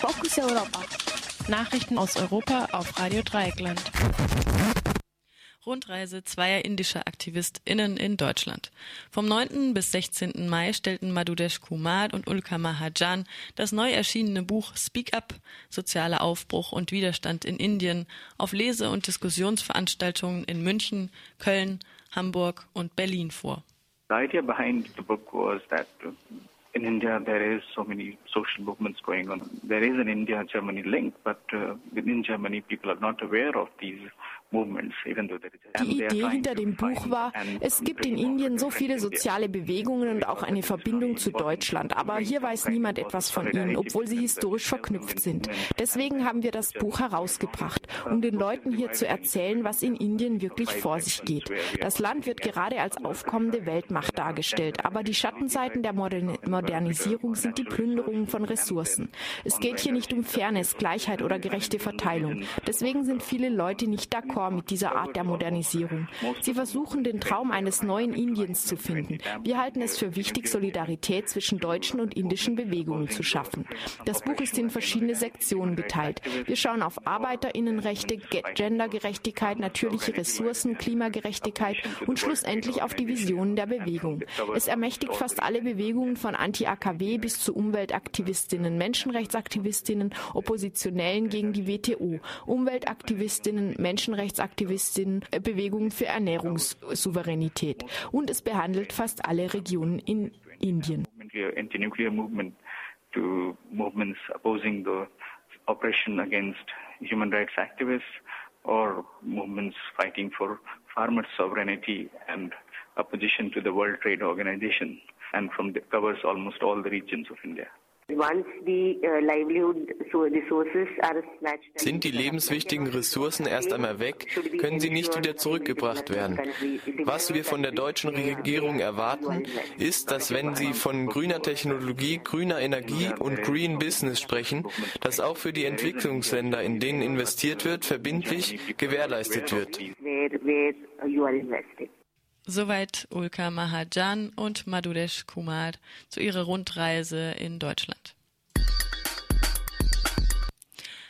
Fokus Europa. Nachrichten aus Europa auf Radio Dreieckland. Rundreise zweier indischer AktivistInnen in Deutschland. Vom 9. bis 16. Mai stellten Madhudesh Kumar und Ulka Mahajan das neu erschienene Buch Speak Up, Sozialer Aufbruch und Widerstand in Indien auf Lese- und Diskussionsveranstaltungen in München, Köln, Hamburg und Berlin vor. The idea behind the book was that in India there is so many social movements going on. There is an India-Germany link, but uh, within Germany people are not aware of these Die Idee hinter dem Buch war, es gibt in Indien so viele soziale Bewegungen und auch eine Verbindung zu Deutschland, aber hier weiß niemand etwas von ihnen, obwohl sie historisch verknüpft sind. Deswegen haben wir das Buch herausgebracht, um den Leuten hier zu erzählen, was in Indien wirklich vor sich geht. Das Land wird gerade als aufkommende Weltmacht dargestellt, aber die Schattenseiten der Modernisierung sind die Plünderung von Ressourcen. Es geht hier nicht um Fairness, Gleichheit oder gerechte Verteilung. Deswegen sind viele Leute nicht d'accord d'accord mit dieser Art der Modernisierung. Sie versuchen, den Traum eines neuen Indiens zu finden. Wir halten es für wichtig, Solidarität zwischen deutschen und indischen Bewegungen zu schaffen. Das Buch ist in verschiedene Sektionen geteilt. Wir schauen auf Arbeiterinnenrechte, Gendergerechtigkeit, natürliche Ressourcen, Klimagerechtigkeit und schlussendlich auf die Visionen der Bewegung. Es ermächtigt fast alle Bewegungen von Anti-AKW bis zu Umweltaktivistinnen, Menschenrechtsaktivistinnen, Oppositionellen gegen die WTO, Umweltaktivistinnen, Menschenrechts Menschenrechtsaktivistinnen, äh, Bewegungen für Ernährungssouveränität. Und es behandelt fast alle Regionen in Indien. opposition to the World Trade Organization and from the, covers almost all the regions of India. Uh, Sind die lebenswichtigen Ressourcen erst einmal weg, können sie nicht wieder zurückgebracht werden. Was wir von der deutschen Regierung erwarten, ist, dass wenn sie von grüner Technologie, grüner Energie und Green Business sprechen, dass auch für die Entwicklungsländer, in denen investiert wird, verbindlich gewährleistet wird. Soweit Ulka Mahajan und Madhudesh Kumar zu ihrer Rundreise in Deutschland.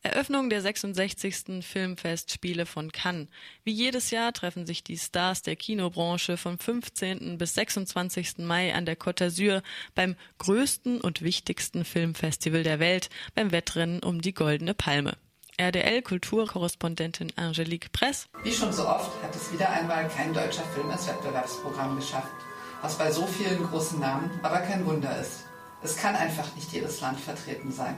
Eröffnung der 66. Filmfestspiele von Cannes. Wie jedes Jahr treffen sich die Stars der Kinobranche vom 15. bis 26. Mai an der Côte d'Azur beim größten und wichtigsten Filmfestival der Welt, beim Wettrennen um die Goldene Palme. RDL-Kulturkorrespondentin Angelique Press. Wie schon so oft hat es wieder einmal kein deutscher Film ins Wettbewerbsprogramm geschafft, was bei so vielen großen Namen aber kein Wunder ist. Es kann einfach nicht jedes Land vertreten sein.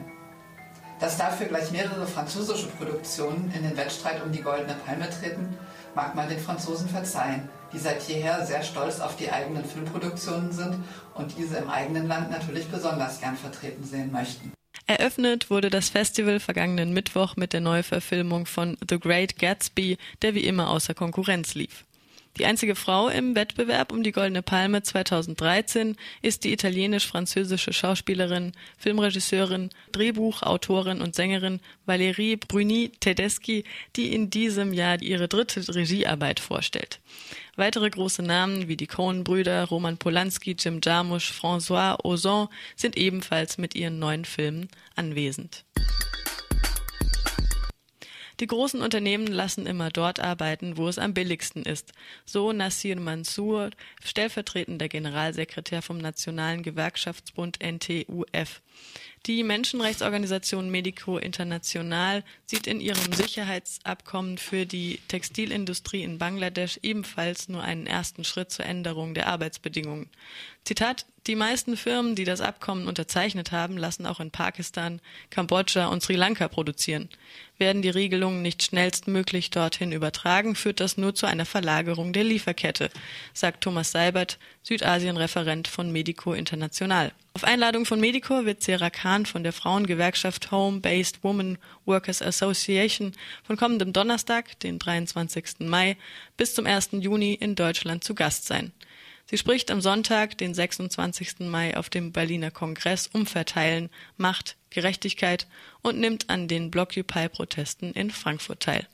Dass dafür gleich mehrere französische Produktionen in den Wettstreit um die Goldene Palme treten, mag man den Franzosen verzeihen, die seit jeher sehr stolz auf die eigenen Filmproduktionen sind und diese im eigenen Land natürlich besonders gern vertreten sehen möchten. Eröffnet wurde das Festival vergangenen Mittwoch mit der Neuverfilmung von The Great Gatsby, der wie immer außer Konkurrenz lief. Die einzige Frau im Wettbewerb um die Goldene Palme 2013 ist die italienisch-französische Schauspielerin, Filmregisseurin, Drehbuchautorin und Sängerin Valérie Bruni Tedeschi, die in diesem Jahr ihre dritte Regiearbeit vorstellt. Weitere große Namen wie die Coen-Brüder, Roman Polanski, Jim Jarmusch, François Ozon sind ebenfalls mit ihren neuen Filmen anwesend. Die großen Unternehmen lassen immer dort arbeiten, wo es am billigsten ist. So Nassir Mansour, stellvertretender Generalsekretär vom Nationalen Gewerkschaftsbund NTUF. Die Menschenrechtsorganisation Medico International sieht in ihrem Sicherheitsabkommen für die Textilindustrie in Bangladesch ebenfalls nur einen ersten Schritt zur Änderung der Arbeitsbedingungen. Zitat die meisten Firmen, die das Abkommen unterzeichnet haben, lassen auch in Pakistan, Kambodscha und Sri Lanka produzieren. Werden die Regelungen nicht schnellstmöglich dorthin übertragen, führt das nur zu einer Verlagerung der Lieferkette, sagt Thomas Seibert, Südasien-Referent von Medico International. Auf Einladung von Medico wird Sarah Khan von der Frauengewerkschaft Home-Based Women Workers Association von kommendem Donnerstag, den 23. Mai, bis zum 1. Juni in Deutschland zu Gast sein. Sie spricht am Sonntag, den 26. Mai, auf dem Berliner Kongress Umverteilen, Macht, Gerechtigkeit und nimmt an den Blockupy-Protesten in Frankfurt teil.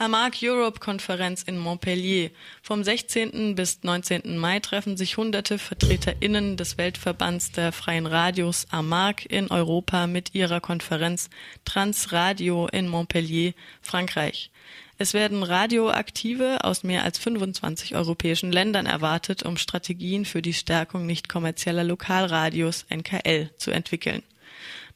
AMAG Europe Konferenz in Montpellier. Vom 16. bis 19. Mai treffen sich hunderte VertreterInnen des Weltverbands der freien Radios AMAG in Europa mit ihrer Konferenz Transradio in Montpellier, Frankreich. Es werden Radioaktive aus mehr als 25 europäischen Ländern erwartet, um Strategien für die Stärkung nicht kommerzieller Lokalradios NKL zu entwickeln.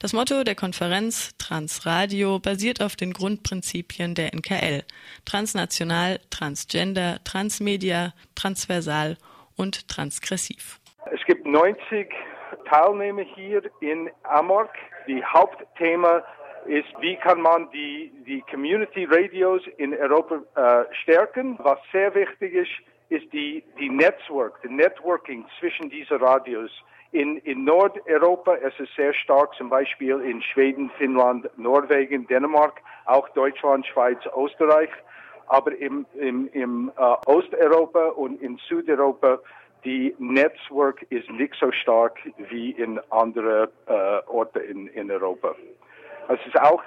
Das Motto der Konferenz Transradio basiert auf den Grundprinzipien der NKL. Transnational, Transgender, Transmedia, Transversal und Transgressiv. Es gibt 90 Teilnehmer hier in Amorg. Die Hauptthema ist, wie kann man die, die Community Radios in Europa äh, stärken. Was sehr wichtig ist, ist die, die Network, die Networking zwischen diesen Radios. In, in Nordeuropa ist es sehr stark, zum Beispiel in Schweden, Finnland, Norwegen, Dänemark, auch Deutschland, Schweiz, Österreich. Aber im, im, im äh, Osteuropa und in Südeuropa die Network ist nicht so stark wie in anderen äh, Orten in, in Europa. Es ist auch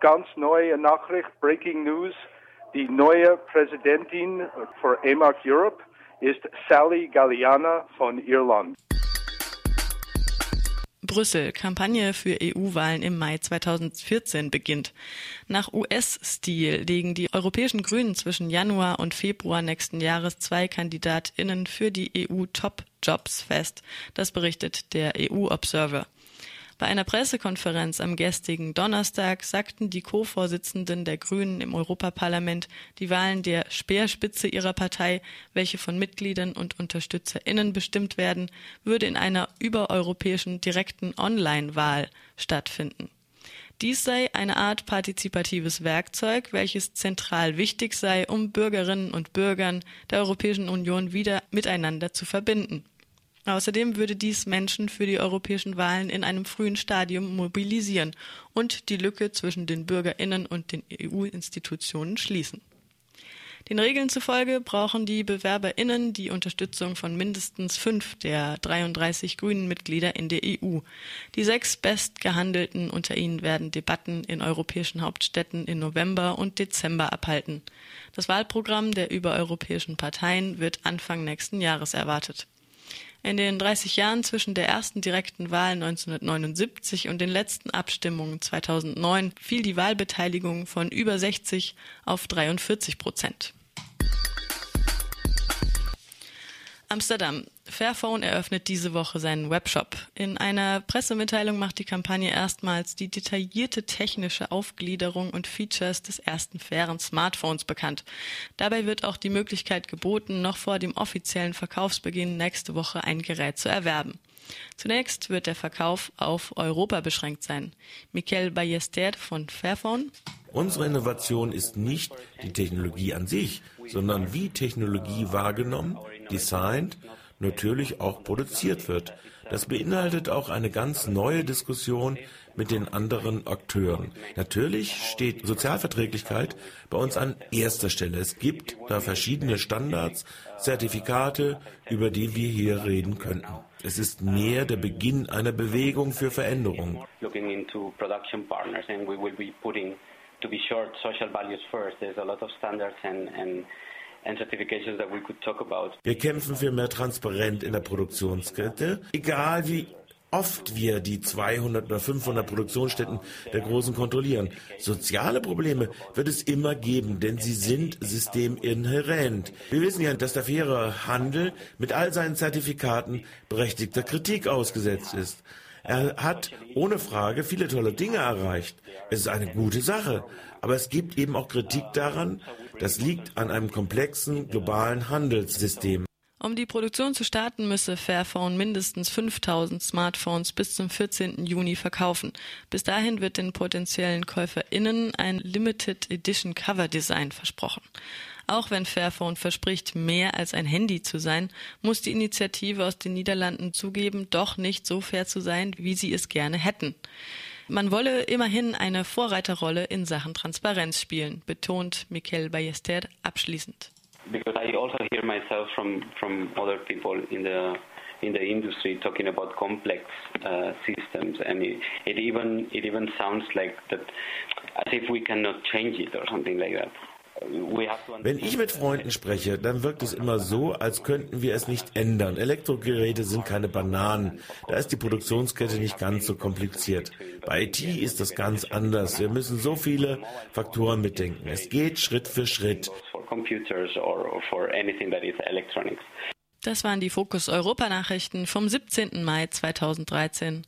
ganz neue Nachricht, Breaking News. Die neue Präsidentin für EMAC Europe ist Sally Galliana von Irland. Brüssel. Kampagne für EU-Wahlen im Mai 2014 beginnt. Nach US-Stil legen die europäischen Grünen zwischen Januar und Februar nächsten Jahres zwei KandidatInnen für die EU-Top-Jobs fest. Das berichtet der EU-Observer. Bei einer Pressekonferenz am gestrigen Donnerstag sagten die Co-Vorsitzenden der Grünen im Europaparlament, die Wahlen der Speerspitze ihrer Partei, welche von Mitgliedern und UnterstützerInnen bestimmt werden, würde in einer übereuropäischen direkten Online-Wahl stattfinden. Dies sei eine Art partizipatives Werkzeug, welches zentral wichtig sei, um Bürgerinnen und Bürgern der Europäischen Union wieder miteinander zu verbinden. Außerdem würde dies Menschen für die europäischen Wahlen in einem frühen Stadium mobilisieren und die Lücke zwischen den Bürgerinnen und den EU-Institutionen schließen. Den Regeln zufolge brauchen die Bewerberinnen die Unterstützung von mindestens fünf der 33 grünen Mitglieder in der EU. Die sechs bestgehandelten unter ihnen werden Debatten in europäischen Hauptstädten in November und Dezember abhalten. Das Wahlprogramm der übereuropäischen Parteien wird Anfang nächsten Jahres erwartet. In den 30 Jahren zwischen der ersten direkten Wahl 1979 und den letzten Abstimmungen 2009 fiel die Wahlbeteiligung von über 60 auf 43 Prozent. Amsterdam. Fairphone eröffnet diese Woche seinen Webshop. In einer Pressemitteilung macht die Kampagne erstmals die detaillierte technische Aufgliederung und Features des ersten fairen Smartphones bekannt. Dabei wird auch die Möglichkeit geboten, noch vor dem offiziellen Verkaufsbeginn nächste Woche ein Gerät zu erwerben. Zunächst wird der Verkauf auf Europa beschränkt sein. Michael Ballester von Fairphone. Unsere Innovation ist nicht die Technologie an sich, sondern wie Technologie wahrgenommen, designt, natürlich auch produziert wird. Das beinhaltet auch eine ganz neue Diskussion mit den anderen Akteuren. Natürlich steht Sozialverträglichkeit bei uns an erster Stelle. Es gibt da verschiedene Standards, Zertifikate, über die wir hier reden könnten. Es ist mehr der Beginn einer Bewegung für Veränderung. to be short social values first. There's a lot of standards and, and wir kämpfen für mehr Transparenz in der Produktionskette, egal wie oft wir die 200 oder 500 Produktionsstätten der Großen kontrollieren. Soziale Probleme wird es immer geben, denn sie sind systeminhärent. Wir wissen ja, dass der faire Handel mit all seinen Zertifikaten berechtigter Kritik ausgesetzt ist. Er hat ohne Frage viele tolle Dinge erreicht. Es ist eine gute Sache. Aber es gibt eben auch Kritik daran, das liegt an einem komplexen globalen Handelssystem. Um die Produktion zu starten, müsse Fairphone mindestens 5000 Smartphones bis zum 14. Juni verkaufen. Bis dahin wird den potenziellen KäuferInnen ein Limited Edition Cover Design versprochen. Auch wenn Fairphone verspricht, mehr als ein Handy zu sein, muss die Initiative aus den Niederlanden zugeben, doch nicht so fair zu sein, wie sie es gerne hätten. Man wolle immerhin eine Vorreiterrolle in Sachen Transparenz spielen, betont Michael Ballester abschließend. Also in the industry talking about complex uh, systems, and it, it even it even sounds like that as if we cannot change it or something like that. Wenn ich mit Freunden spreche, dann wirkt es immer so, als könnten wir es nicht ändern. Elektrogeräte sind keine Bananen. Da ist die Produktionskette nicht ganz so kompliziert. Bei IT ist das ganz anders. Wir müssen so viele Faktoren mitdenken. Es geht Schritt für Schritt. Das waren die Fokus Europa Nachrichten vom 17. Mai 2013.